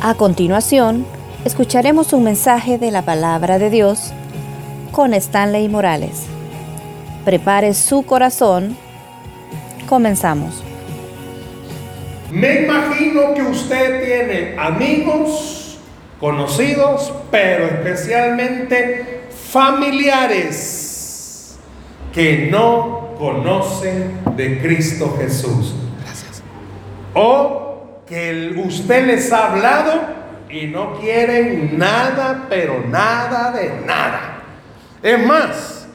A continuación, escucharemos un mensaje de la palabra de Dios con Stanley Morales. Prepare su corazón. Comenzamos. Me imagino que usted tiene amigos, conocidos, pero especialmente familiares que no conocen de Cristo Jesús. Gracias. O que usted les ha hablado y no quieren nada, pero nada de nada. Es más,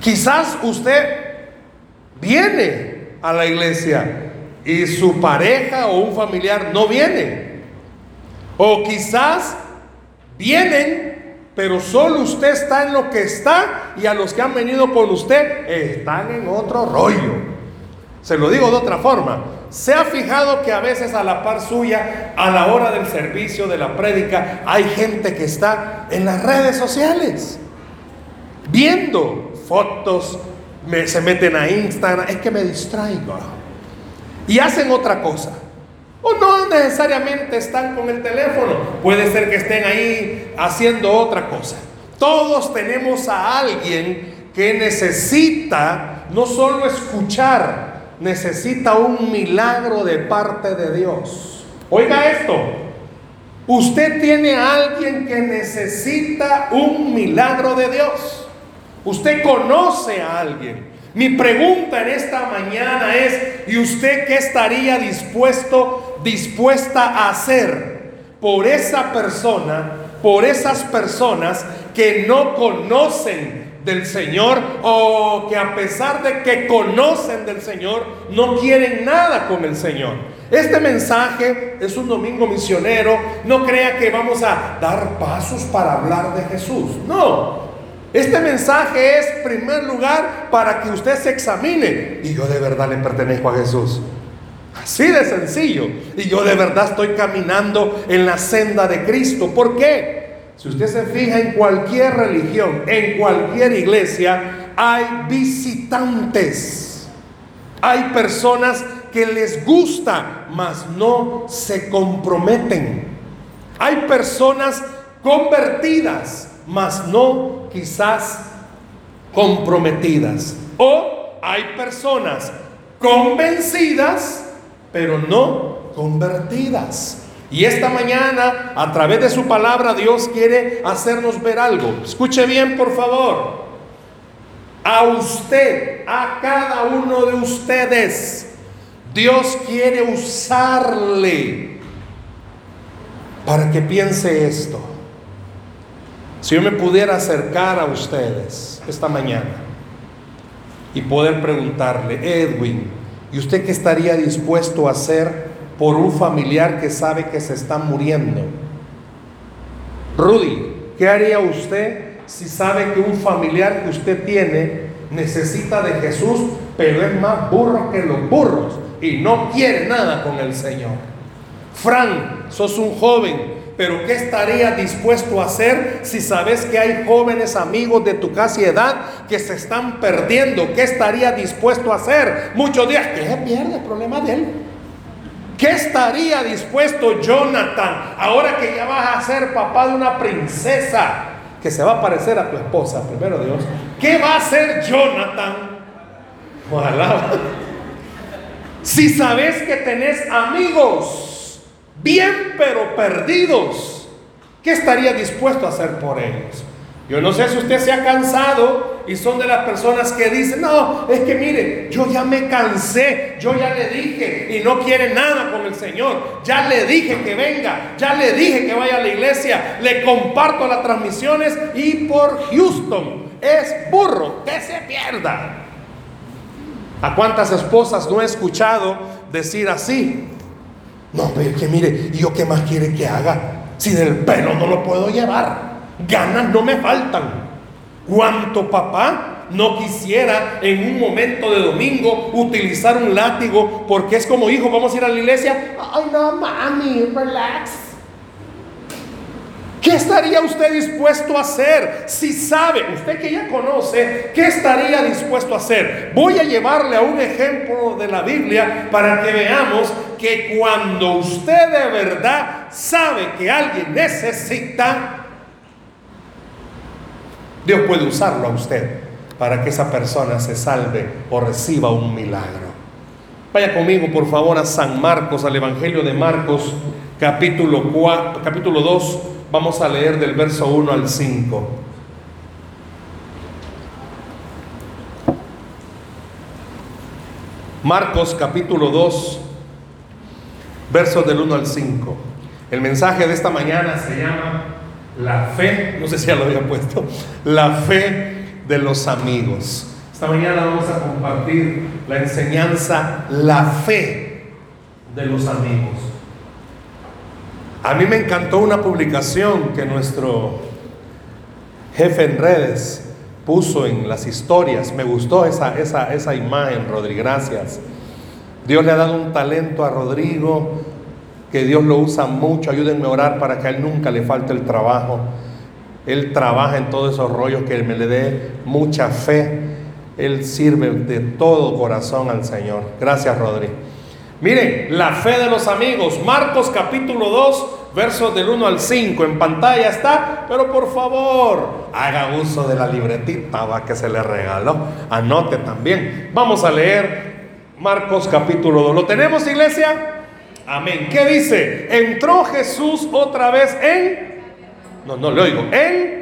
quizás usted viene a la iglesia y su pareja o un familiar no viene. O quizás vienen, pero solo usted está en lo que está y a los que han venido con usted están en otro rollo. Se lo digo de otra forma. ¿Se ha fijado que a veces a la par suya, a la hora del servicio, de la prédica, hay gente que está en las redes sociales? Viendo fotos, se meten a Instagram, es que me distraigo. Y hacen otra cosa. O no necesariamente están con el teléfono. Puede ser que estén ahí haciendo otra cosa. Todos tenemos a alguien que necesita no solo escuchar, necesita un milagro de parte de Dios. Oiga esto, usted tiene a alguien que necesita un milagro de Dios. Usted conoce a alguien. Mi pregunta en esta mañana es, ¿y usted qué estaría dispuesto, dispuesta a hacer por esa persona, por esas personas que no conocen del Señor o que a pesar de que conocen del Señor, no quieren nada con el Señor. Este mensaje es un domingo misionero. No crea que vamos a dar pasos para hablar de Jesús. No. Este mensaje es, primer lugar, para que usted se examine. Y yo de verdad le pertenezco a Jesús. Así de sencillo. Y yo de verdad estoy caminando en la senda de Cristo. ¿Por qué? Si usted se fija en cualquier religión, en cualquier iglesia, hay visitantes. Hay personas que les gusta, mas no se comprometen. Hay personas convertidas, mas no quizás comprometidas. O hay personas convencidas, pero no convertidas. Y esta mañana, a través de su palabra, Dios quiere hacernos ver algo. Escuche bien, por favor. A usted, a cada uno de ustedes, Dios quiere usarle para que piense esto. Si yo me pudiera acercar a ustedes esta mañana y poder preguntarle, Edwin, ¿y usted qué estaría dispuesto a hacer por un familiar que sabe que se está muriendo. Rudy, ¿qué haría usted si sabe que un familiar que usted tiene necesita de Jesús, pero es más burro que los burros y no quiere nada con el Señor? Frank, sos un joven, pero ¿qué estaría dispuesto a hacer si sabes que hay jóvenes amigos de tu casi edad que se están perdiendo? ¿Qué estaría dispuesto a hacer? Muchos días, que se pierde el problema de él. ¿Qué estaría dispuesto Jonathan ahora que ya vas a ser papá de una princesa que se va a parecer a tu esposa, primero Dios? ¿Qué va a hacer Jonathan? Ojalá. Si sabes que tenés amigos bien pero perdidos, ¿qué estaría dispuesto a hacer por ellos? Yo no sé si usted se ha cansado y son de las personas que dicen, no, es que mire, yo ya me cansé, yo ya le dije y no quiere nada con el Señor, ya le dije que venga, ya le dije que vaya a la iglesia, le comparto las transmisiones y por Houston es burro, que se pierda. ¿A cuántas esposas no he escuchado decir así? No, pero que mire, ¿y yo qué más quiere que haga? Si del pelo no lo puedo llevar ganas no me faltan. ¿Cuánto papá no quisiera en un momento de domingo utilizar un látigo porque es como hijo, vamos a ir a la iglesia? Ay, no, mami, relax. ¿Qué estaría usted dispuesto a hacer si sabe, usted que ya conoce, qué estaría dispuesto a hacer? Voy a llevarle a un ejemplo de la Biblia para que veamos que cuando usted de verdad sabe que alguien necesita, Dios puede usarlo a usted para que esa persona se salve o reciba un milagro. Vaya conmigo, por favor, a San Marcos, al Evangelio de Marcos, capítulo, 4, capítulo 2. Vamos a leer del verso 1 al 5. Marcos capítulo 2, versos del 1 al 5. El mensaje de esta mañana se llama La fe, no sé si ya lo había puesto, la fe de los amigos. Esta mañana vamos a compartir la enseñanza, la fe de los amigos. A mí me encantó una publicación que nuestro jefe en redes puso en las historias. Me gustó esa, esa, esa imagen, Rodri, gracias. Dios le ha dado un talento a Rodrigo, que Dios lo usa mucho. Ayúdenme a orar para que a él nunca le falte el trabajo. Él trabaja en todos esos rollos, que me le dé mucha fe él sirve de todo corazón al Señor. Gracias, Rodri. Miren, la fe de los amigos. Marcos capítulo 2, versos del 1 al 5. En pantalla está, pero por favor, haga uso de la libretita que se le regaló. Anote también. Vamos a leer Marcos capítulo 2. ¿Lo tenemos, iglesia? Amén. ¿Qué dice? Entró Jesús otra vez en... No, no le oigo. En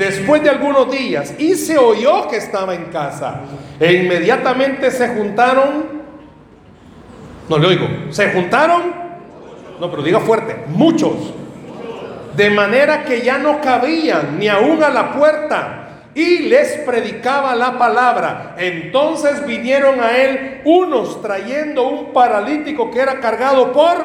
después de algunos días y se oyó que estaba en casa. E inmediatamente se juntaron, no le oigo, se juntaron, no, pero diga fuerte, muchos. De manera que ya no cabían ni aún a la puerta y les predicaba la palabra. Entonces vinieron a él unos trayendo un paralítico que era cargado por,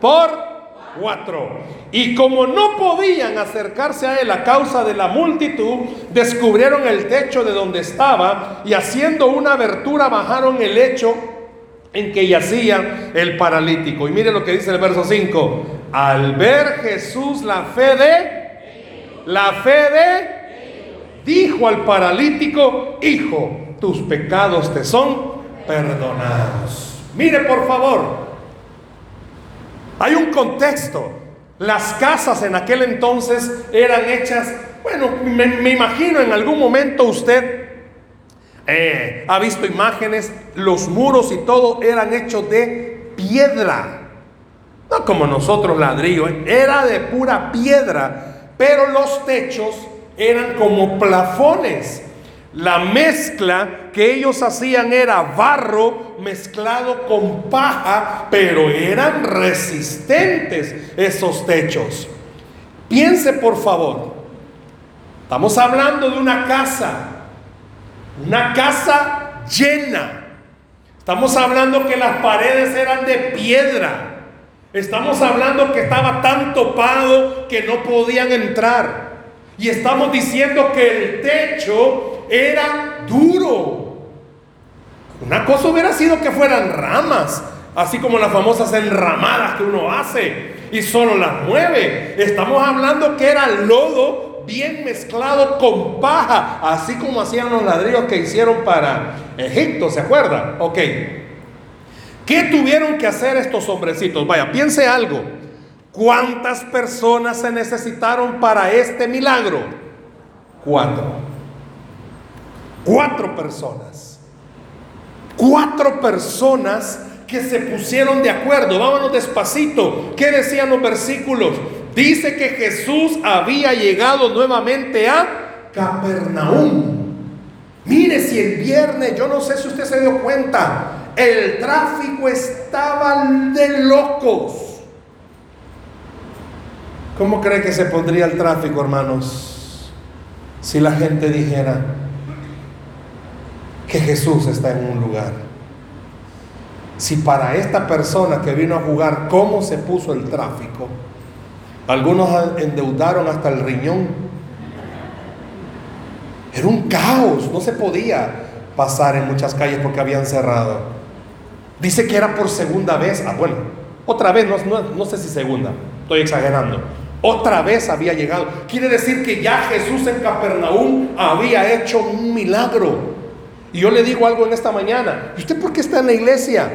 por cuatro. Y como no podían acercarse a él a causa de la multitud, descubrieron el techo de donde estaba y haciendo una abertura bajaron el lecho en que yacía el paralítico. Y mire lo que dice el verso 5. Al ver Jesús la fe de, la fe de, dijo al paralítico, hijo, tus pecados te son perdonados. Mire por favor, hay un contexto. Las casas en aquel entonces eran hechas, bueno, me, imagino en algún momento usted eh, ha visto imágenes, los muros y todo eran hechos de piedra. No como nosotros ladrillo, eh, era de pura piedra, pero los techos eran como plafones. La mezcla que ellos hacían era barro mezclado con paja, pero eran resistentes esos techos. Piense por favor, estamos hablando de una casa, una casa llena. Estamos hablando que las paredes eran de piedra. Estamos hablando que estaba tan topado que no podían entrar. Y estamos diciendo que el techo era duro. Una cosa hubiera sido que fueran ramas, así como las famosas enramadas que uno hace y solo las mueve. Estamos hablando que era lodo bien mezclado con paja, así como hacían los ladrillos que hicieron para Egipto, ¿se acuerdan? Ok. ¿Qué tuvieron que hacer estos hombrecitos? Vaya, piense algo. ¿Cuántas personas se necesitaron para este milagro? Cuatro. Cuatro personas. Cuatro personas que se pusieron de acuerdo. Vámonos despacito. ¿Qué decían los versículos? Dice que Jesús había llegado nuevamente a Capernaum. Mire si el viernes, yo no sé si usted se dio cuenta, el tráfico estaba de locos. ¿Cómo cree que se pondría el tráfico, hermanos? Si la gente dijera, que Jesús está en un lugar. Si para esta persona que vino a jugar, ¿cómo se puso el tráfico? Algunos endeudaron hasta el riñón. Era un caos, no se podía pasar en muchas calles porque habían cerrado. Dice que era por segunda vez, ah bueno, otra vez, no, no sé si segunda, estoy exagerando, Otra vez había llegado. Quiere decir que ya Jesús en Capernaum había hecho un milagro. Y yo le digo algo en esta mañana. ¿Y usted por qué está en la iglesia?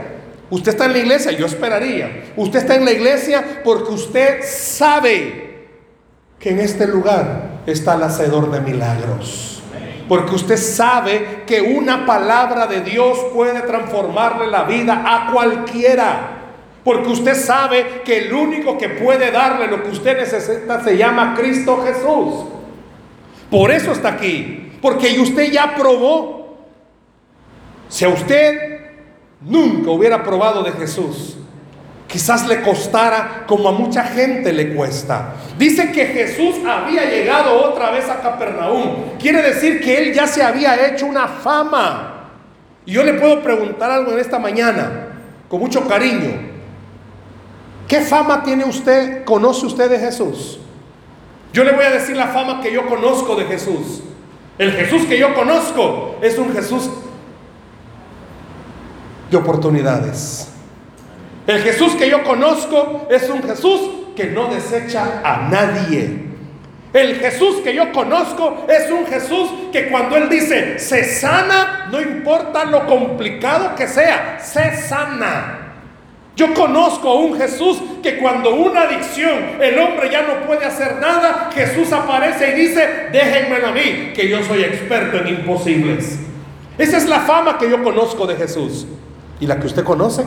Usted está en la iglesia, yo esperaría. Usted está en la iglesia porque usted sabe que en este lugar está el hacedor de milagros. Porque usted sabe que una palabra de Dios puede transformarle la vida a cualquiera. Porque usted sabe que el único que puede darle lo que usted necesita se llama Cristo Jesús. Por eso está aquí. Porque usted ya probó. Si a usted nunca hubiera probado de Jesús, quizás le costara como a mucha gente le cuesta. Dice que Jesús había llegado otra vez a Capernaum. Quiere decir que él ya se había hecho una fama. Y yo le puedo preguntar algo en esta mañana, con mucho cariño. ¿Qué fama tiene usted, conoce usted de Jesús? Yo le voy a decir la fama que yo conozco de Jesús. El Jesús que yo conozco es un Jesús de oportunidades. El Jesús que yo conozco es un Jesús que no desecha a nadie. El Jesús que yo conozco es un Jesús que cuando Él dice se sana, no importa lo complicado que sea, se sana. Yo conozco a un Jesús que cuando una adicción, el hombre ya no puede hacer nada, Jesús aparece y dice, déjenmelo a mí, que yo soy experto en imposibles. Esa es la fama que yo conozco de Jesús. ¿Y la que usted conoce?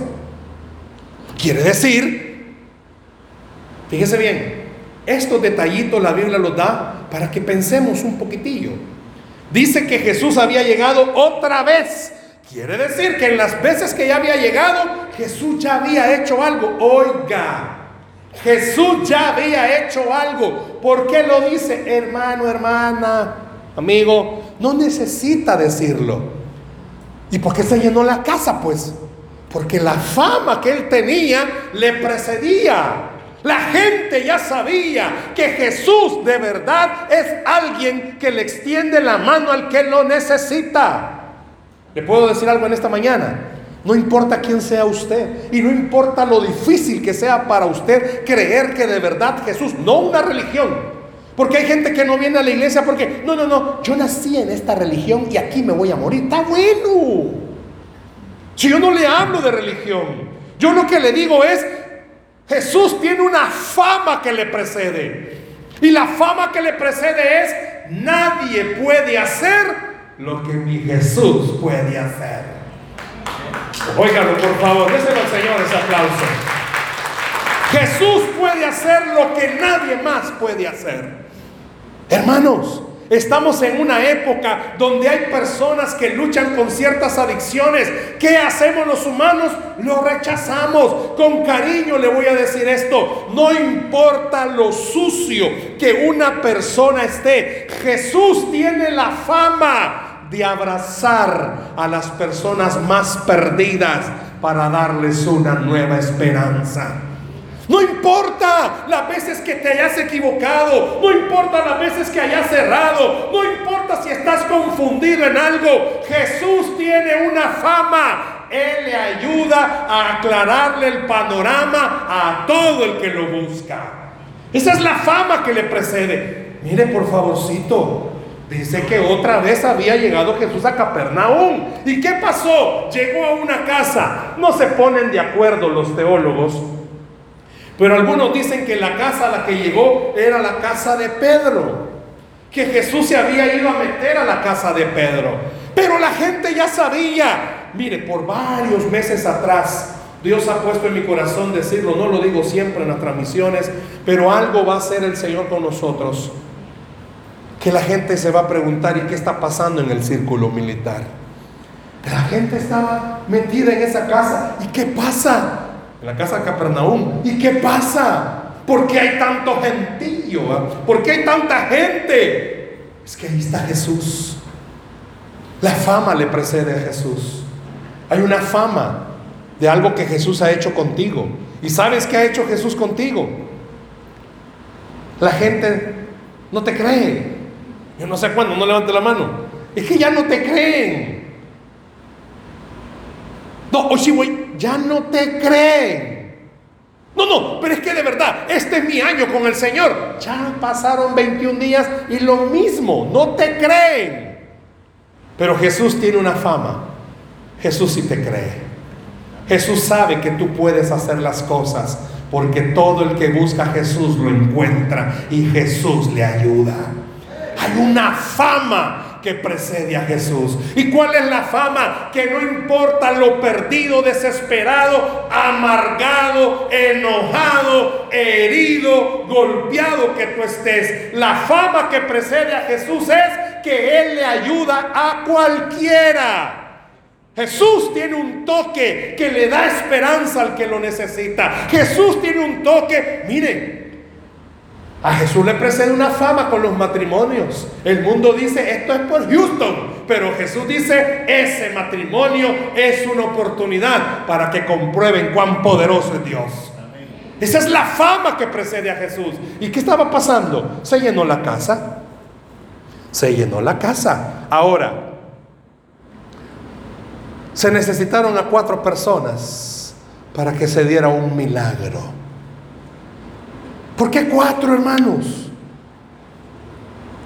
Quiere decir, fíjese bien, estos detallitos la Biblia los da para que pensemos un poquitillo. Dice que Jesús había llegado otra vez Quiere decir que en las veces que ya había llegado, Jesús ya había hecho algo. Oiga, Jesús ya había hecho algo. ¿Por qué lo dice, hermano, hermana, amigo? No necesita decirlo. ¿Y por qué se llenó la casa? Pues porque la fama que él tenía le precedía. La gente ya sabía que Jesús de verdad es alguien que le extiende la mano al que lo necesita. Le puedo decir algo en esta mañana. No importa quién sea usted y no importa lo difícil que sea para usted creer que de verdad Jesús, no una religión. Porque hay gente que no viene a la iglesia porque, no, no, no, yo nací en esta religión y aquí me voy a morir. Está bueno. Si yo no le hablo de religión, yo lo que le digo es, Jesús tiene una fama que le precede. Y la fama que le precede es, nadie puede hacer lo que mi Jesús puede hacer. Óigalo, por favor, déselo al Señor ese aplauso. Jesús puede hacer lo que nadie más puede hacer. Hermanos, Estamos en una época donde hay personas que luchan con ciertas adicciones. ¿Qué hacemos los humanos? Lo rechazamos. Con cariño le voy a decir esto. No importa lo sucio que una persona esté. Jesús tiene la fama de abrazar a las personas más perdidas para darles una nueva esperanza. No importa las veces que te hayas equivocado, no importa las veces que hayas cerrado, no importa si estás confundido en algo, Jesús tiene una fama. Él le ayuda a aclararle el panorama a todo el que lo busca. Esa es la fama que le precede. Mire por favorcito, Dice que otra vez había llegado Jesús a Capernaum. ¿Y qué pasó? Llegó a una casa. No se ponen de acuerdo los teólogos. Pero algunos dicen que la casa a la que llegó era la casa de Pedro. Que Jesús se había ido a meter a la casa de Pedro. Pero la gente ya sabía. Mire, por varios meses atrás, Dios ha puesto en mi corazón decirlo. No lo digo siempre en las transmisiones. Pero algo va a hacer el Señor con nosotros que la gente se va a preguntar, ¿y qué está pasando en el círculo militar? La gente estaba metida en esa casa. ¿Y qué pasa? En la casa de Capernaum. ¿Y qué pasa? ¿Por qué hay tanto gentillo? Ah? ¿Por qué hay tanta gente? Es que ahí está Jesús. La fama le precede a Jesús. Hay una fama de algo que Jesús ha hecho contigo. ¿Y sabes qué ha hecho Jesús contigo? La gente no te cree. Yo no sé cuándo, no levante la mano. Es que ya no te creen. No, sí, güey, ya no te creen. No, no, pero es que de verdad, este es mi año con el Señor. Ya pasaron 21 días y lo mismo, no te creen. Pero Jesús tiene una fama. Jesús sí te cree. Jesús sabe que tú puedes hacer las cosas porque todo el que busca a Jesús lo encuentra y Jesús le ayuda. Hay una fama que precede a Jesús. ¿Y cuál es la fama? Que no importa lo perdido, desesperado, amargado, enojado, herido, golpeado que tú estés. La fama que precede a Jesús es que Él le ayuda a cualquiera. Jesús tiene un toque que le da esperanza al que lo necesita. Jesús tiene un toque, mire, a Jesús le precede una fama con los matrimonios. El mundo dice, esto es por Houston, pero Jesús dice, ese matrimonio es una oportunidad para que comprueben cuán poderoso es Dios. Esa es la fama que precede a Jesús. ¿Y qué estaba pasando? Se llenó la casa. Se llenó la casa. Ahora, se necesitaron a cuatro personas para que se diera un milagro. ¿Por qué cuatro hermanos?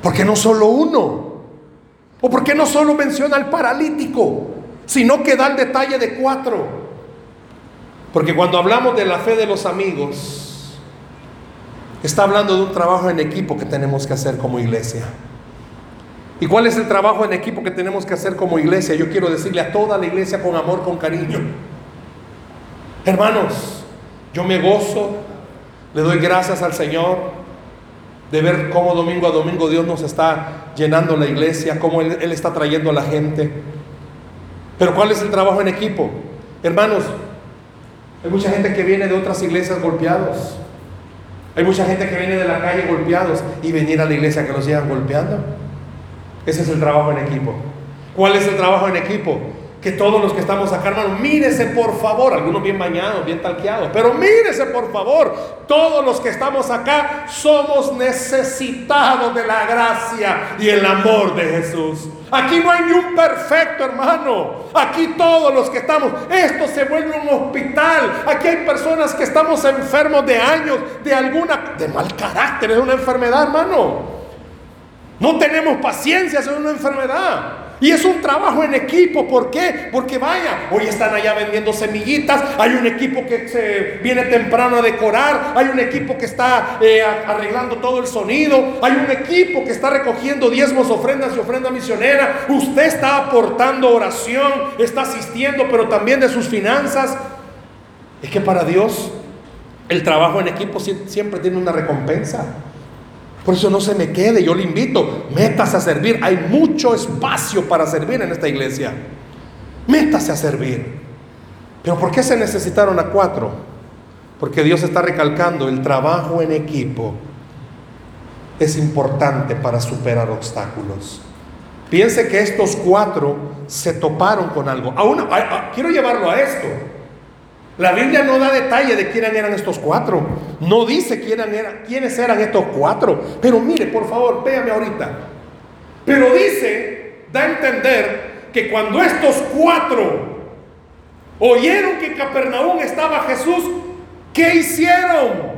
¿Por qué no solo uno? ¿O por qué no solo menciona al paralítico, sino que da el detalle de cuatro? Porque cuando hablamos de la fe de los amigos, está hablando de un trabajo en equipo que tenemos que hacer como iglesia. ¿Y cuál es el trabajo en equipo que tenemos que hacer como iglesia? Yo quiero decirle a toda la iglesia con amor, con cariño. Hermanos, yo me gozo le doy gracias al Señor de ver cómo domingo a domingo Dios nos está llenando la iglesia, cómo Él, está trayendo a la gente. Pero ¿cuál es el trabajo en equipo? Hermanos, hay mucha gente que viene de otras iglesias golpeados. Hay mucha gente que viene de la calle golpeados y venir a la iglesia que los sigan golpeando. Ese es el trabajo en equipo. ¿Cuál es el trabajo en equipo? Que todos los que estamos acá, hermano, mírese por favor, algunos bien bañados, bien talqueados, pero mírese por favor, todos los que estamos acá somos necesitados de la gracia y el amor de Jesús. Aquí no hay ni un perfecto, hermano. Aquí todos los que estamos, esto se vuelve un hospital. Aquí hay personas que estamos enfermos de años, de alguna, de mal carácter, es una enfermedad, hermano. No tenemos paciencia, es una enfermedad. Y es un trabajo en equipo. ¿Por qué? Porque vaya, hoy están allá vendiendo semillitas. Hay un equipo que se viene temprano a decorar. Hay un equipo que está eh, arreglando todo el sonido. Hay un equipo que está recogiendo diezmos, ofrendas y ofrenda misionera. Usted está aportando oración, está asistiendo, pero también de sus finanzas. Es que para Dios el trabajo en equipo siempre tiene una recompensa. Por eso no se me quede, yo le invito, métase a servir. Hay mucho espacio para servir en esta iglesia. Métase a servir. Pero ¿por qué se necesitaron a cuatro? Porque Dios está recalcando, el trabajo en equipo es importante para superar obstáculos. Piense que estos cuatro se toparon con algo. Aún, quiero llevarlo a esto. La Biblia no da detalle de quiénes eran estos cuatro. No dice quiénes eran, estos cuatro. Pero mire, por favor, véame ahorita. Pero dice, da a entender que cuando estos cuatro oyeron que en Capernaum estaba Jesús, ¿qué hicieron?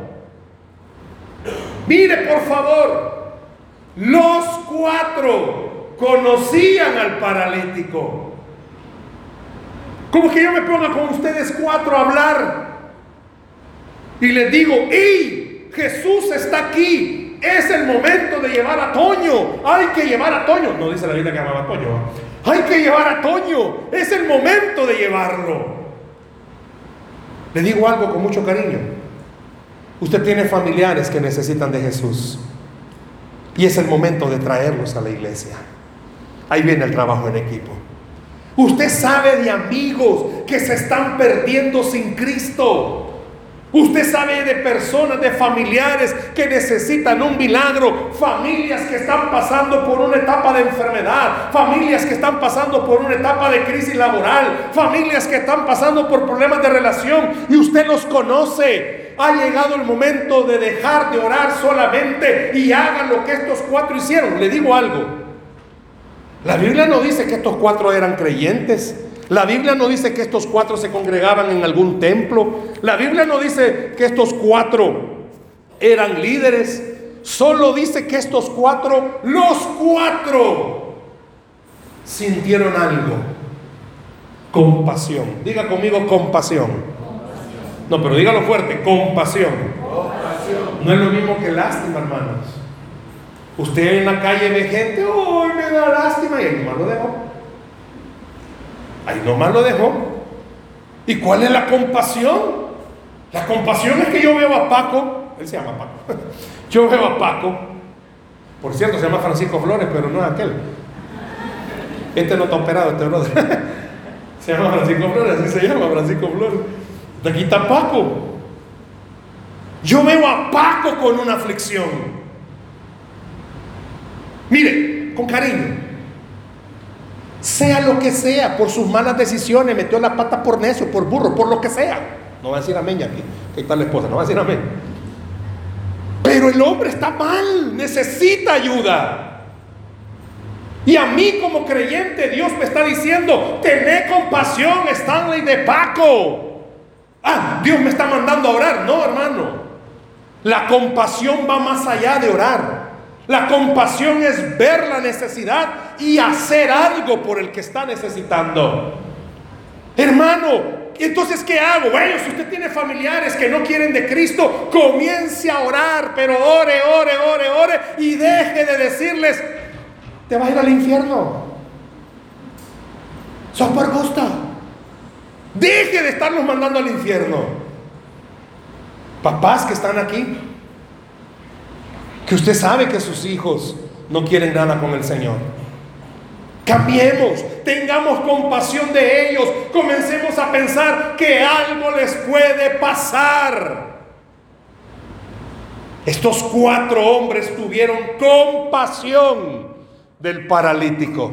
Mire, por favor, los cuatro conocían al paralítico. Como que yo me ponga con ustedes cuatro a hablar y les digo, ¡y Jesús está aquí! Es el momento de llevar a Toño. Hay que llevar a Toño. No dice la Biblia que llamaba a Toño. Hay que llevar a Toño. Es el momento de llevarlo. Le digo algo con mucho cariño. Usted tiene familiares que necesitan de Jesús. Y es el momento de traerlos a la iglesia. Ahí viene el trabajo en equipo. Usted sabe de amigos que se están perdiendo sin Cristo. Usted sabe de personas, de familiares que necesitan un milagro, familias que están pasando por una etapa de enfermedad, familias que están pasando por una etapa de crisis laboral, familias que están pasando por problemas de relación y usted los conoce. Ha llegado el momento de dejar de orar solamente y hagan lo que estos cuatro hicieron. Le digo algo, la Biblia no dice que estos cuatro eran creyentes. La Biblia no dice que estos cuatro se congregaban en algún templo. La Biblia no dice que estos cuatro eran líderes. Solo dice que estos cuatro, los cuatro, sintieron algo. Compasión. Diga conmigo compasión. No, pero dígalo fuerte, compasión. No es lo mismo que lástima, hermanos. Usted en la calle ve gente, ¡oh, me da lástima! Y ahí nomás lo dejó. Ahí nomás lo dejó. ¿Y cuál es la compasión? La compasión es que yo veo a Paco, él se llama Paco. Yo veo a Paco, por cierto, se llama Francisco Flores, pero no es aquel. Este no está operado, este brother. Se llama Francisco Flores, así se llama Francisco Flores. De aquí está Paco. Yo veo a Paco con una aflicción. Mire, con cariño. Sea lo que sea, por sus malas decisiones, metió la pata por necio, por burro, por lo que sea. No va a decir amén ya aquí. Que está la esposa, no va a decir amén. Pero el hombre está mal, necesita ayuda. Y a mí como creyente Dios me está diciendo, tené compasión, Stanley de Paco. Ah, Dios me está mandando a orar. No, hermano. La compasión va más allá de orar. La compasión es ver la necesidad y hacer algo por el que está necesitando. Hermano, entonces, ¿qué hago? Bueno, si usted tiene familiares que no quieren de Cristo, comience a orar, pero ore, ore, ore, ore y deje de decirles, te vas a ir al infierno. Son por. Deje de estarnos mandando al infierno. Papás que están aquí, que usted sabe que sus hijos no quieren nada con el Señor. Cambiemos, tengamos compasión de ellos, comencemos a pensar que algo les puede pasar. Estos cuatro hombres tuvieron compasión del paralítico.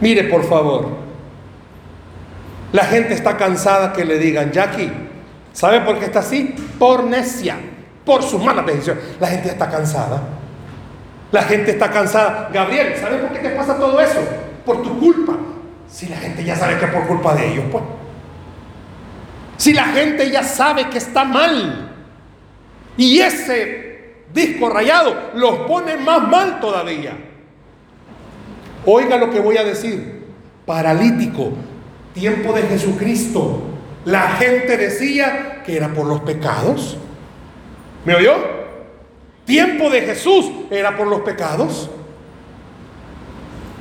Mire, por favor, la gente está cansada que le digan, Jackie, ¿sabe por qué está así? Por necia, por sus malas decisiones. La gente está cansada. La gente está cansada. Gabriel, ¿sabes por qué te pasa todo eso? Por tu culpa. Si la gente ya sabe que es por culpa de ellos, pues. Si la gente ya sabe que está mal. Y ese disco rayado los pone más mal todavía. Oiga lo que voy a decir. Paralítico, tiempo de Jesucristo. La gente decía que era por los pecados. ¿Me oyó? tiempo de Jesús era por los pecados.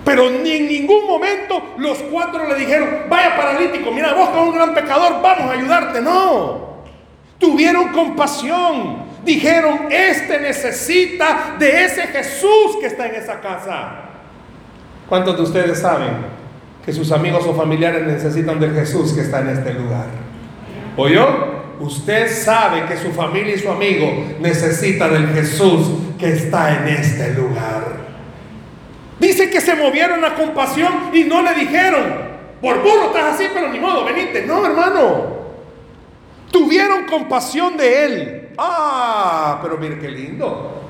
Pero ni en ningún momento los cuatro le dijeron, vaya paralítico, mira, vos con un gran pecador, vamos a ayudarte. No, tuvieron compasión. Dijeron, este necesita de ese Jesús que está en esa casa. ¿Cuántos de ustedes saben que sus amigos o familiares necesitan del Jesús que está en este lugar? ¿Oyó? Usted sabe que su familia y su amigo necesita del Jesús que está en este lugar. Dice que se movieron a compasión y no le dijeron, por burro estás así, pero ni modo, venite. No, hermano. Tuvieron compasión de él. Ah, pero mire qué lindo.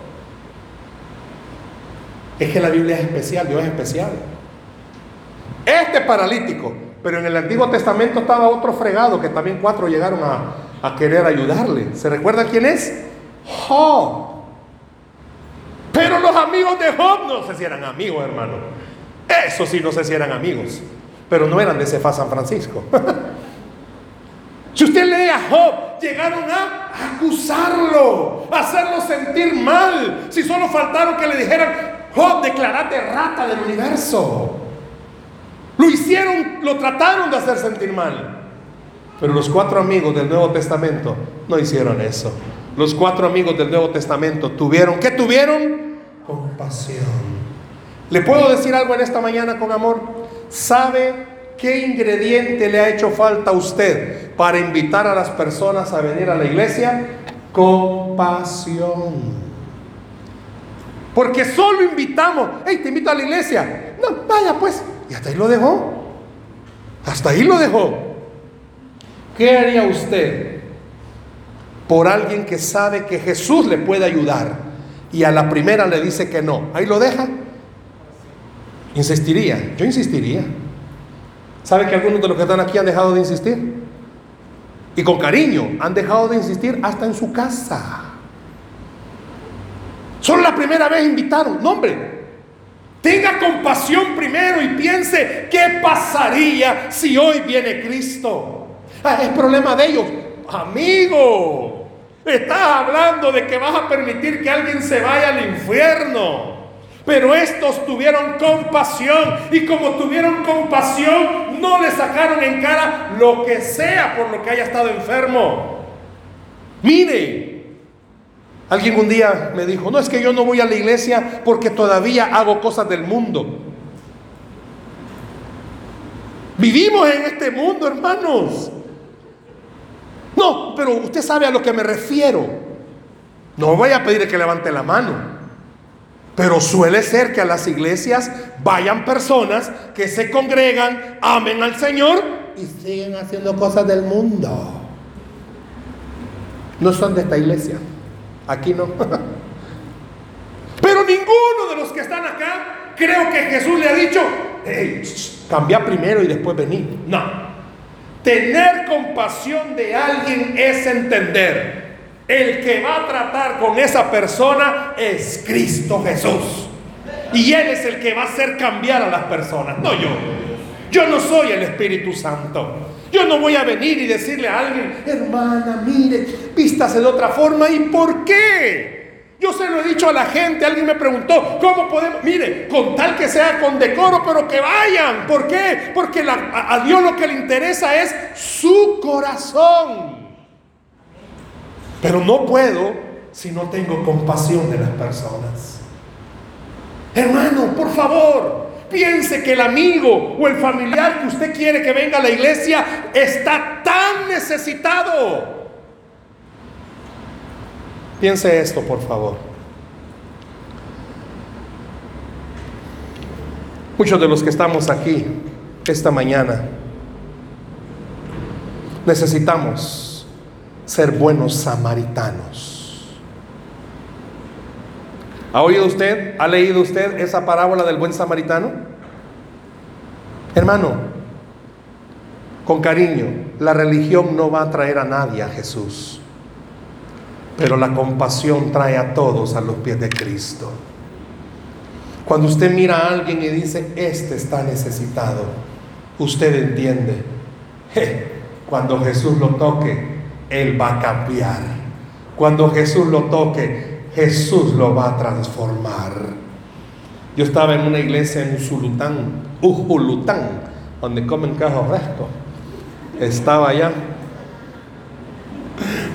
Es que la Biblia es especial, Dios es especial. Este paralítico, pero en el Antiguo Testamento estaba otro fregado que también cuatro llegaron a, a querer ayudarle. ¿Se recuerda quién es? Job. Pero los amigos de Job no sé si eran amigos, hermano. Eso sí, no sé si eran amigos. Pero no eran de Cefa San Francisco. si usted lee a Job, llegaron a acusarlo, a hacerlo sentir mal. Si solo faltaron que le dijeran, Job, declarate rata del universo. Lo hicieron, lo trataron de hacer sentir mal. Pero los cuatro amigos del Nuevo Testamento no hicieron eso. Los cuatro amigos del Nuevo Testamento tuvieron, ¿qué tuvieron? Compasión. ¿Le puedo decir algo en esta mañana con amor? ¿Sabe qué ingrediente le ha hecho falta a usted para invitar a las personas a venir a la iglesia? Compasión. Porque solo invitamos, hey, te invito a la iglesia. No, vaya pues. Y hasta ahí lo dejó. Hasta ahí lo dejó. ¿Qué haría usted por alguien que sabe que Jesús le puede ayudar y a la primera le dice que no? Ahí lo deja. Insistiría, yo insistiría. ¿Sabe que algunos de los que están aquí han dejado de insistir? Y con cariño han dejado de insistir hasta en su casa. Solo la primera vez invitaron. No, hombre. Tenga compasión primero y piense qué pasaría si hoy viene Cristo. Ah, es problema de ellos. Amigo, estás hablando de que vas a permitir que alguien se vaya al infierno. Pero estos tuvieron compasión y como tuvieron compasión, no le sacaron en cara lo que sea por lo que haya estado enfermo. Mire, alguien un día me dijo, no es que yo no voy a la iglesia porque todavía hago cosas del mundo. Vivimos en este mundo, hermanos. Pero usted sabe a lo que me refiero. No voy a pedir que levante la mano. Pero suele ser que a las iglesias vayan personas que se congregan, amen al Señor y siguen haciendo cosas del mundo. No son de esta iglesia. Aquí no. Pero ninguno de los que están acá creo que Jesús le ha dicho, cambia primero y después venir. No. Tener compasión de alguien es entender el que va a tratar con esa persona es Cristo Jesús. Y Él es el que va a hacer cambiar a las personas, no yo. Yo no soy el Espíritu Santo. Yo no voy a venir y decirle a alguien, hermana, mire, vístase de otra forma. ¿Y por qué? Yo se lo he dicho a la gente, alguien me preguntó, ¿cómo podemos? Mire, con tal que sea con decoro, pero que vayan. ¿Por qué? Porque a Dios lo que le interesa es su corazón. Pero no puedo si no tengo compasión de las personas. Hermano, por favor, piense que el amigo o el familiar que usted quiere que venga a la iglesia está tan necesitado. Piense esto, por favor. Muchos de los que estamos aquí esta mañana necesitamos ser buenos samaritanos. ¿Ha oído usted, ha leído usted esa parábola del buen samaritano? Hermano, con cariño, la religión no va a traer a nadie a Jesús, pero la compasión trae a todos a los pies de Cristo. Cuando usted mira a alguien y dice, este está necesitado, usted entiende, cuando Jesús lo toque, él va a cambiar. Cuando Jesús lo toque, Jesús lo va a transformar. Yo estaba en una iglesia en Usulután, Ujulután, donde comen cajos frescos. Estaba allá.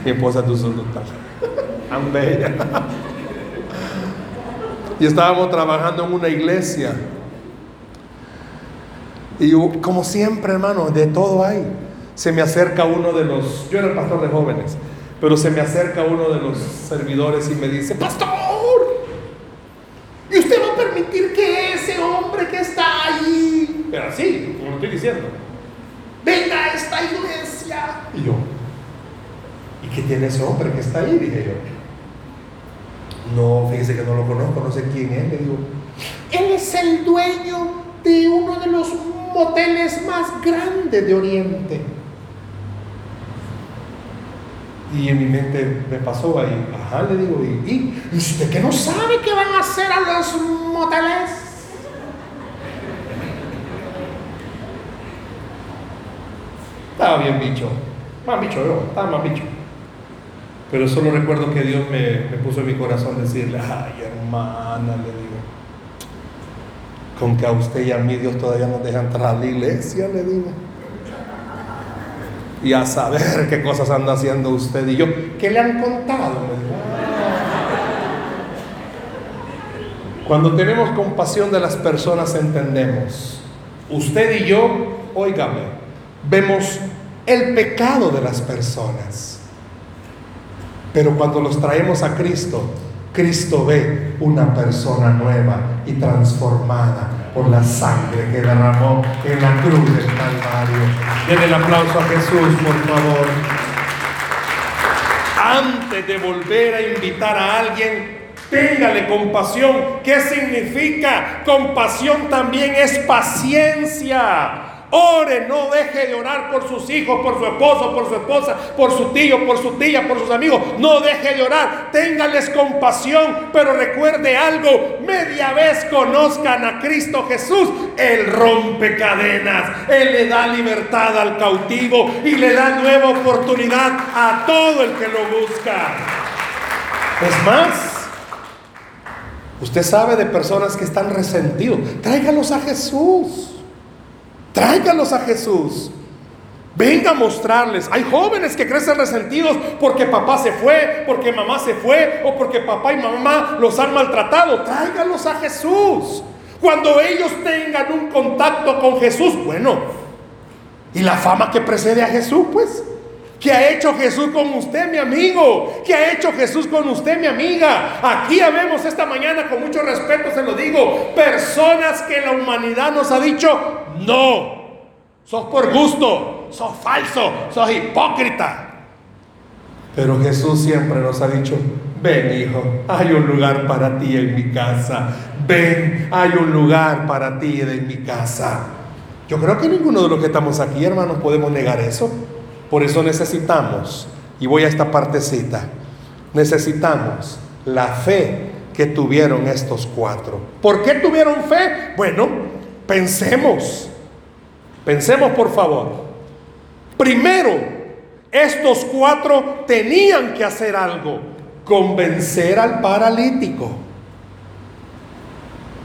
Mi esposa de Usulután. Bella. Y estábamos trabajando en una iglesia. Y como siempre, hermano, de todo hay se me acerca uno de los, yo era el pastor de jóvenes, pero se me acerca uno de los servidores y me dice, pastor, ¿y usted va a permitir que ese hombre que está ahí, pero así, como lo estoy diciendo, venga a esta iglesia? Y yo, ¿y qué tiene ese hombre que está ahí? Dije yo. No, fíjese que no lo conozco, no sé quién es. Le digo, él es el dueño de uno de los moteles más grandes de Oriente. Y en mi mente me pasó ahí, ajá, le digo, ¿y, ¿y usted que no sabe qué van a hacer a los moteles? Estaba bien bicho, más bicho yo, estaba más bicho. Pero solo recuerdo que Dios me, me puso en mi corazón decirle, ay hermana, le digo, con que a usted y a mí Dios todavía nos deja entrar a la iglesia, le digo y a saber qué cosas anda haciendo usted y yo. ¿Qué le han contado? Cuando tenemos compasión de las personas entendemos. Usted y yo, óigame, vemos el pecado de las personas. Pero cuando los traemos a Cristo, Cristo ve una persona nueva y transformada por la sangre que derramó en la cruz del Calvario. Den el aplauso a Jesús, por favor. Antes de volver a invitar a alguien, Téngale compasión. ¿Qué significa? Compasión también es paciencia. Ore, no deje de orar por sus hijos, por su esposo, por su esposa, por su tío, por su tía, por sus amigos. No deje de orar. Téngales compasión, pero recuerde algo. Media vez conozcan a Cristo Jesús. Él rompe cadenas. Él le da libertad al cautivo y le da nueva oportunidad a todo el que lo busca. Es más, Usted sabe de personas que están resentidos. Tráigalos a Jesús. Tráigalos a Jesús. Venga a mostrarles. Hay jóvenes que crecen resentidos porque papá se fue, porque mamá se fue o porque papá y mamá los han maltratado. Tráigalos a Jesús. Cuando ellos tengan un contacto con Jesús, bueno, y la fama que precede a Jesús, pues. ¿Qué ha hecho Jesús con usted, mi amigo? ¿Qué ha hecho Jesús con usted, mi amiga? Aquí vemos esta mañana, con mucho respeto se lo digo, personas que la humanidad nos ha dicho, no, sos por gusto, sos falso, sos hipócrita. Pero Jesús siempre nos ha dicho, ven hijo, hay un lugar para ti en mi casa. Ven, hay un lugar para ti en mi casa. Yo creo que ninguno de los que estamos aquí, hermanos, podemos negar eso. Por eso necesitamos, y voy a esta partecita, necesitamos la fe que tuvieron estos cuatro. ¿Por qué tuvieron fe? Bueno, pensemos, pensemos por favor. Primero, estos cuatro tenían que hacer algo, convencer al paralítico.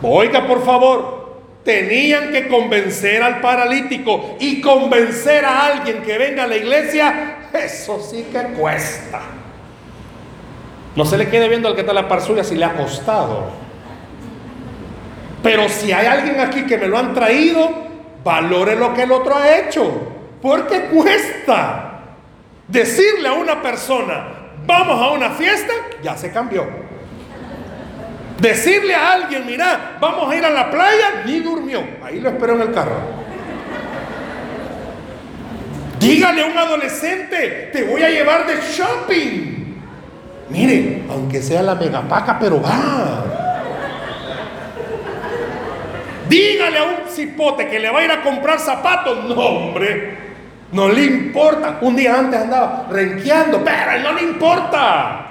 Oiga, por favor, Tenían que convencer al paralítico y convencer a alguien que venga a la iglesia, eso sí que cuesta. No se le quede viendo al que está la parzulla si le ha costado. Pero si hay alguien aquí que me lo han traído, valore lo que el otro ha hecho. Porque cuesta. Decirle a una persona, vamos a una fiesta, ya se cambió. Decirle a alguien, mira, vamos a ir a la playa, ni durmió. Ahí lo espero en el carro. Dígale a un adolescente, te voy a llevar de shopping. Mire, aunque sea la megapaca, pero va. Dígale a un cipote que le va a ir a comprar zapatos. No, hombre, no le importa. Un día antes andaba renqueando, pero no le importa.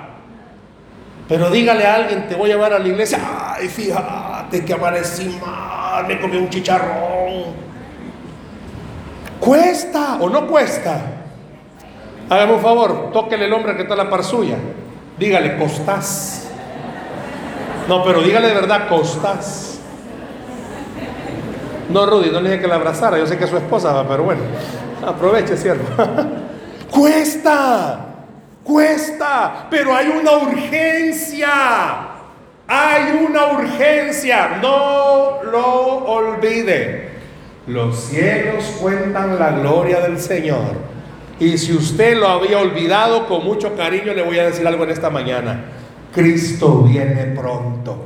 Pero dígale a alguien, te voy a llevar a la iglesia. Ay, fíjate que amanecí mal, me comí un chicharrón. ¿Cuesta o no cuesta? Hágame un favor, tóquele el hombre que está en la par suya. Dígale, costás. No, pero dígale de verdad, costás. No, Rudy, no le dije que la abrazara. Yo sé que es su esposa, pero bueno, aproveche, ¿cierto? cuesta. Cuesta, pero hay una urgencia. Hay una urgencia. No lo olvide. Los cielos cuentan la gloria del Señor. Y si usted lo había olvidado, con mucho cariño le voy a decir algo en esta mañana. Cristo viene pronto.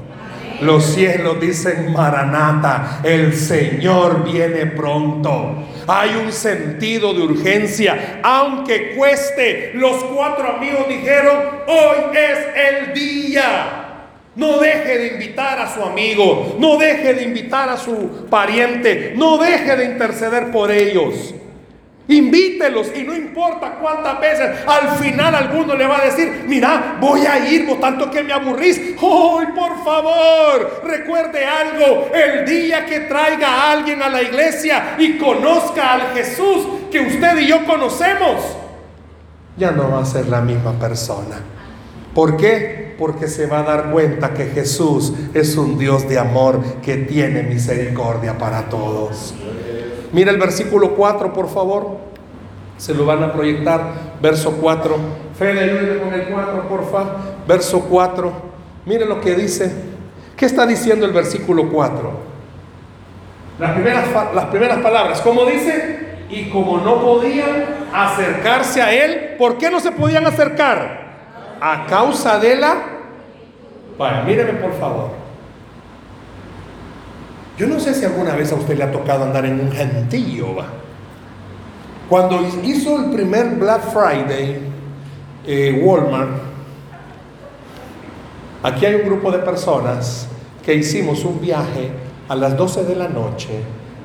Los cielos dicen Maranata, el Señor viene pronto. Hay un sentido de urgencia, aunque cueste. Los cuatro amigos dijeron, hoy es el día. No deje de invitar a su amigo, no deje de invitar a su pariente, no deje de interceder por ellos. Invítelos y no importa cuántas veces, al final alguno le va a decir, mira, voy a ir, por tanto que me aburrís. ¡Hoy, por favor! Recuerde algo, el día que traiga a alguien a la iglesia y conozca al Jesús que usted y yo conocemos, ya no va a ser la misma persona. ¿Por qué? Porque se va a dar cuenta que Jesús es un Dios de amor que tiene misericordia para todos. Mira el versículo 4, por favor. Se lo van a proyectar. Verso 4. Fede, con el 4, porfa. Verso 4. Mire lo que dice. ¿Qué está diciendo el versículo 4? Las primeras, las primeras palabras. ¿Cómo dice? Y como no podían acercarse a él, ¿por qué no se podían acercar? A causa de la... Vaya, míreme por favor. Yo no sé si alguna vez a usted le ha tocado andar en un gentío. ¿va? Cuando hizo el primer Black Friday, eh, Walmart, Aquí hay un grupo de personas que hicimos un viaje a las 12 de la noche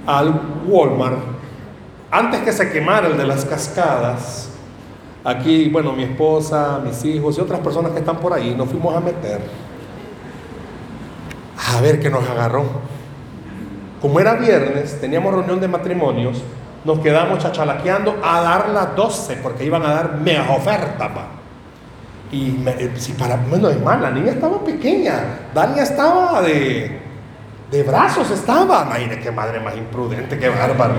al Walmart, antes que se quemara el de las cascadas. Aquí, bueno, mi esposa, mis hijos y otras personas que están por ahí, nos fuimos a meter a ver qué nos agarró. Como era viernes, teníamos reunión de matrimonios, nos quedamos chachalaqueando a dar las 12 porque iban a dar mega oferta. Pa. Y eh, si para, bueno, más, la niña estaba pequeña, Dania estaba de, de brazos, estaba. Imagínate qué madre más imprudente, qué bárbaro.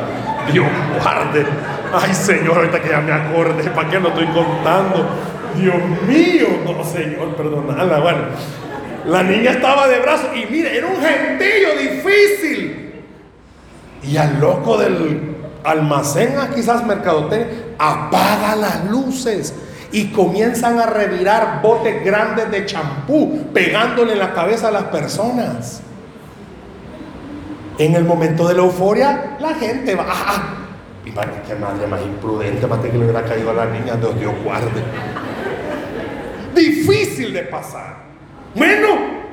Dios guarde. Ay, Señor, ahorita que ya me acordé, ¿para qué lo estoy contando? Dios mío, no, Señor, perdonala. Bueno, la niña estaba de brazos y mire, era un gentillo difícil. Y al loco del almacén, ah, quizás mercadotecnia, apaga las luces y comienzan a revirar botes grandes de champú, pegándole en la cabeza a las personas. En el momento de la euforia, la gente va. Ah, ah". y para qué madre más imprudente, más que le hubiera caído a la niña, Dios, Dios guarde. Difícil de pasar. Bueno,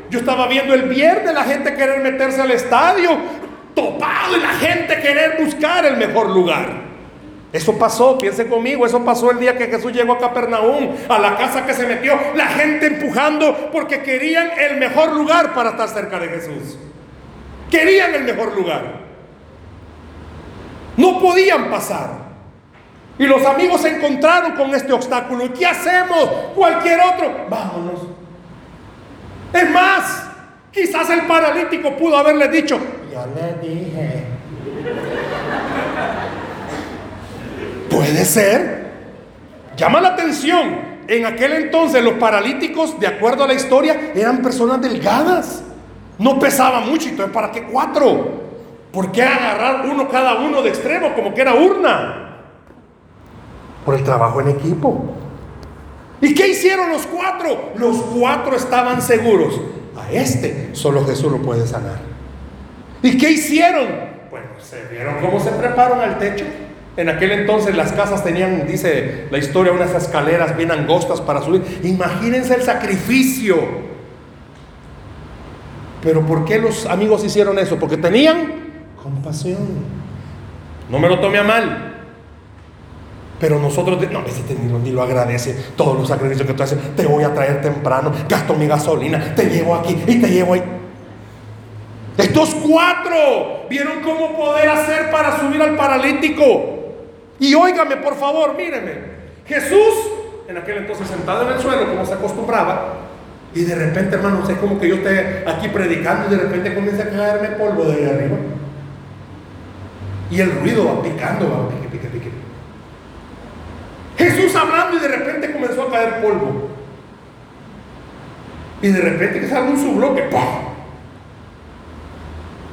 yo estaba viendo el viernes la gente querer meterse al estadio, topado y la gente querer buscar el mejor lugar. Eso pasó, piense conmigo, eso pasó el día que Jesús llegó a Capernaum, a la casa que se metió, la gente empujando porque querían el mejor lugar para estar cerca de Jesús. Querían el mejor lugar. No podían pasar. Y los amigos se encontraron con este obstáculo. ¿Y qué hacemos? Cualquier otro. Vámonos. Es más, quizás el paralítico pudo haberle dicho, le dije. Puede ser. Llama la atención. En aquel entonces los paralíticos, de acuerdo a la historia, eran personas delgadas. No pesaba mucho, entonces ¿para qué cuatro? ¿Por qué agarrar uno cada uno de extremo como que era urna? Por el trabajo en equipo. ¿Y qué hicieron los cuatro? Los cuatro estaban seguros. A este solo Jesús lo puede sanar. ¿Y qué hicieron? Bueno, se vieron cómo se preparan al techo. En aquel entonces las casas tenían, dice la historia, unas escaleras bien angostas para subir. Imagínense el sacrificio. Pero ¿por qué los amigos hicieron eso? Porque tenían compasión. No me lo tome a mal. Pero nosotros, no, ese ni, lo agradece todos los sacrificios que tú haces. Te voy a traer temprano, gasto mi gasolina, te llevo aquí y te llevo ahí. Estos cuatro vieron cómo poder hacer para subir al paralítico. Y óigame, por favor, míreme. Jesús, en aquel entonces sentado en el suelo, como se acostumbraba, y de repente, hermano, es como que yo esté aquí predicando y de repente comienza a caerme polvo de ahí arriba. Y el ruido va picando, va pique, pique, pique. Jesús hablando y de repente comenzó a caer polvo. Y de repente que sale un subloque, ¡pum!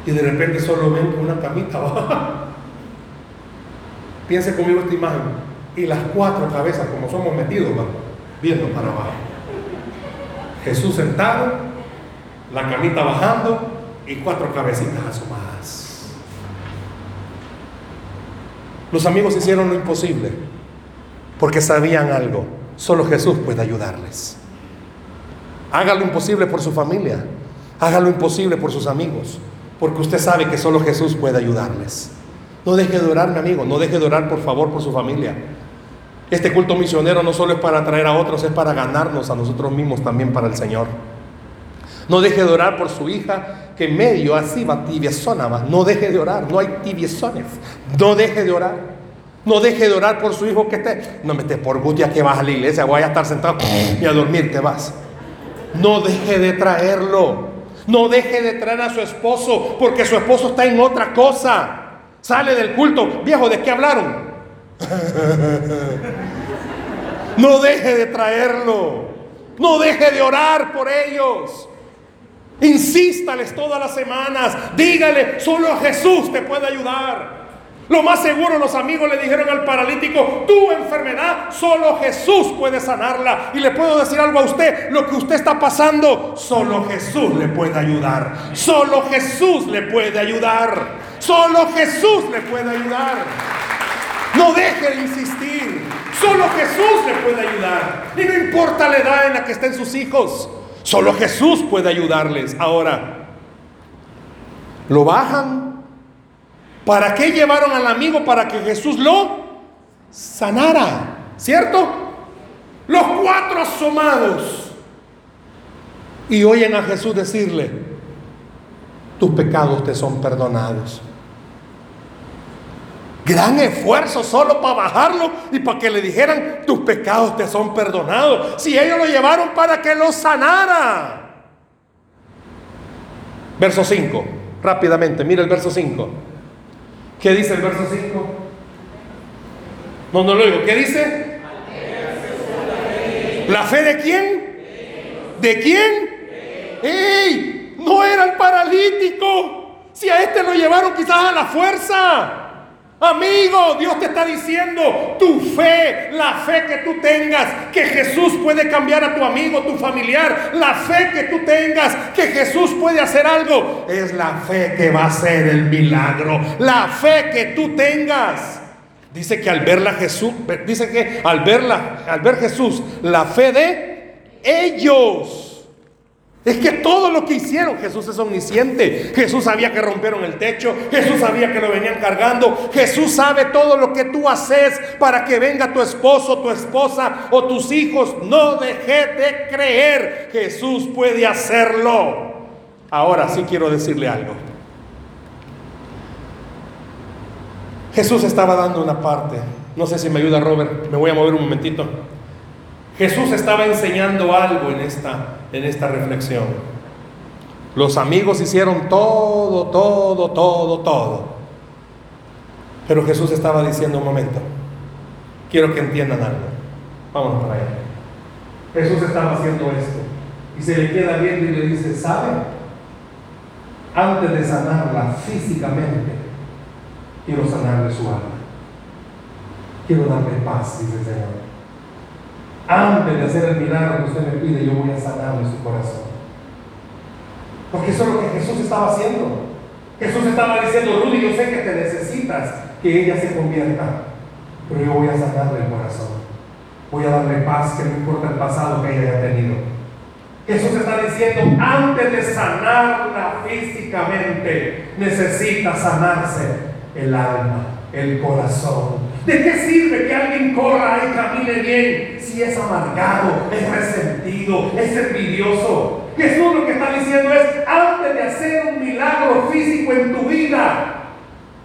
Y de repente solo ven una camita baja. Piense conmigo esta imagen. Y las cuatro cabezas, como somos metidos, viendo para abajo. Jesús sentado, la camita bajando y cuatro cabecitas asomadas. Los amigos hicieron lo imposible porque sabían algo. Solo Jesús puede ayudarles. Haga lo imposible por su familia. Haga lo imposible por sus amigos. Porque usted sabe que solo Jesús puede ayudarles. No deje de orar, mi amigo. No deje de orar, por favor, por su familia. Este culto misionero no solo es para atraer a otros, es para ganarnos a nosotros mismos también para el Señor. No deje de orar por su hija, que medio así va tibiezona más. No deje de orar, no hay tibiezones. No deje de orar. No deje de orar por su hijo que esté. No me esté por gutia que vas a la iglesia, voy a estar sentado y a dormir te vas. No deje de traerlo. No deje de traer a su esposo porque su esposo está en otra cosa. Sale del culto. Viejo, ¿de qué hablaron? No deje de traerlo. No deje de orar por ellos. Insístales todas las semanas. Dígale, solo Jesús te puede ayudar. Lo más seguro los amigos le dijeron al paralítico, tu enfermedad solo Jesús puede sanarla. Y le puedo decir algo a usted, lo que usted está pasando, solo Jesús le puede ayudar. Solo Jesús le puede ayudar. Solo Jesús le puede ayudar. No deje de insistir. Solo Jesús le puede ayudar. Y no importa la edad en la que estén sus hijos. Solo Jesús puede ayudarles. Ahora, lo bajan. ¿Para qué llevaron al amigo? Para que Jesús lo sanara. ¿Cierto? Los cuatro asomados. Y oyen a Jesús decirle, tus pecados te son perdonados. Gran esfuerzo solo para bajarlo y para que le dijeran, tus pecados te son perdonados. Si ellos lo llevaron para que lo sanara. Verso 5, rápidamente, mira el verso 5. ¿Qué dice el verso 5? No, no lo digo. ¿Qué dice? ¿La fe de quién? ¿De quién? ¡Ey! No era el paralítico. Si a este lo llevaron quizás a la fuerza. Amigo, Dios te está diciendo, tu fe, la fe que tú tengas, que Jesús puede cambiar a tu amigo, tu familiar, la fe que tú tengas, que Jesús puede hacer algo, es la fe que va a ser el milagro, la fe que tú tengas. Dice que al verla Jesús, dice que al verla, al ver Jesús, la fe de ellos es que todo lo que hicieron, Jesús es omnisciente. Jesús sabía que rompieron el techo. Jesús sabía que lo venían cargando. Jesús sabe todo lo que tú haces para que venga tu esposo, tu esposa o tus hijos. No deje de creer. Jesús puede hacerlo. Ahora sí quiero decirle algo. Jesús estaba dando una parte. No sé si me ayuda Robert. Me voy a mover un momentito. Jesús estaba enseñando algo en esta, en esta reflexión. Los amigos hicieron todo, todo, todo, todo. Pero Jesús estaba diciendo un momento, quiero que entiendan algo. Vámonos para allá. Jesús estaba haciendo esto y se le queda viendo y le dice, ¿sabe? Antes de sanarla físicamente, quiero sanarle su alma. Quiero darle paz, dice el Señor. Antes de hacer el milagro que usted me pide, yo voy a sanarle su corazón. Porque eso es lo que Jesús estaba haciendo. Jesús estaba diciendo, Rudy, yo sé que te necesitas que ella se convierta, pero yo voy a sanarle el corazón. Voy a darle paz, que no importa el pasado que ella haya tenido. Jesús está diciendo, antes de sanarla físicamente, necesita sanarse el alma, el corazón. ¿De qué sirve que alguien corra y camine bien si es amargado, es resentido, es envidioso? Jesús lo que está diciendo es, antes de hacer un milagro físico en tu vida,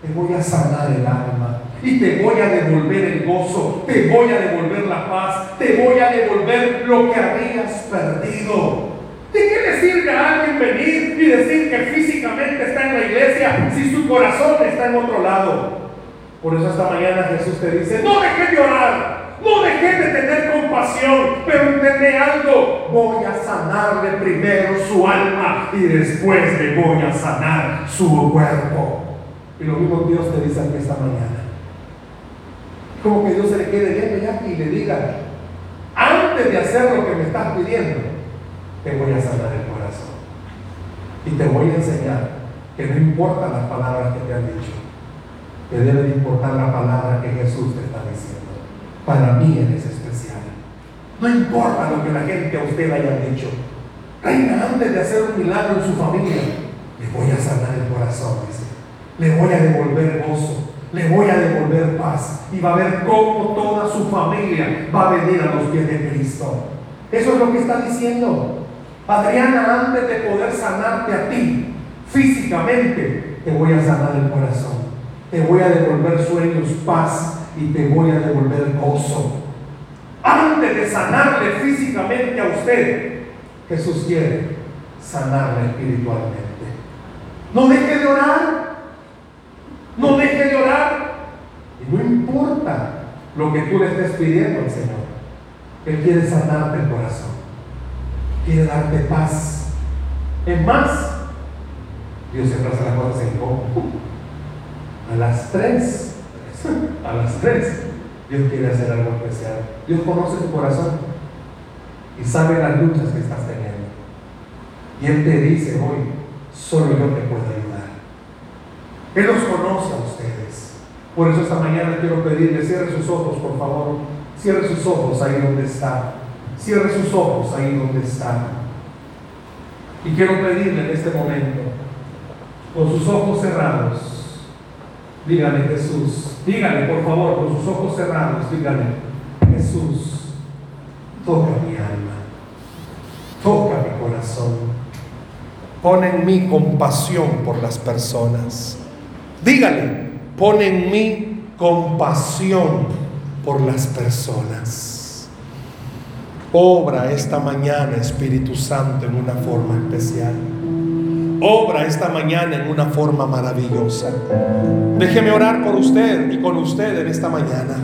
te voy a sanar el alma y te voy a devolver el gozo, te voy a devolver la paz, te voy a devolver lo que habías perdido. ¿De qué le sirve a alguien venir y decir que físicamente está en la iglesia si su corazón está en otro lado? Por eso esta mañana Jesús te dice, no dejes de orar, no dejes de tener compasión, pero entende algo, voy a sanarle primero su alma y después le voy a sanar su cuerpo. Y lo mismo Dios te dice aquí esta mañana. Como que Dios se le quede viendo ya y le diga, antes de hacer lo que me estás pidiendo, te voy a sanar el corazón. Y te voy a enseñar que no importan las palabras que te han dicho que debe de importar la palabra que Jesús te está diciendo. Para mí eres especial. No importa lo que la gente a usted haya dicho. Reina, antes de hacer un milagro en su familia, le voy a sanar el corazón, dice. Le voy a devolver gozo, le voy a devolver paz. Y va a ver cómo toda su familia va a venir a los pies de Cristo. Eso es lo que está diciendo. Adriana, antes de poder sanarte a ti físicamente, te voy a sanar el corazón te voy a devolver sueños, paz y te voy a devolver gozo. Antes de sanarle físicamente a usted, Jesús quiere sanarle espiritualmente. No deje de orar. No deje de orar. Y no importa lo que tú le estés pidiendo al Señor. Él quiere sanarte el corazón. Quiere darte paz. Es más, Dios siempre hace las cosas en común. A las tres, a las tres, Dios quiere hacer algo especial. Dios conoce tu corazón y sabe las luchas que estás teniendo. Y Él te dice hoy, solo yo te puedo ayudar. Él los conoce a ustedes. Por eso esta mañana quiero pedirle, cierre sus ojos, por favor. Cierre sus ojos ahí donde está. Cierre sus ojos ahí donde está. Y quiero pedirle en este momento, con sus ojos cerrados, dígale Jesús, dígale por favor, con sus ojos cerrados, dígale, Jesús, toca mi alma, toca mi corazón, pon en mí compasión por las personas. Dígale, pon en mí compasión por las personas. Obra esta mañana, Espíritu Santo, en una forma especial. Obra esta mañana en una forma maravillosa. Déjeme orar por usted y con usted en esta mañana.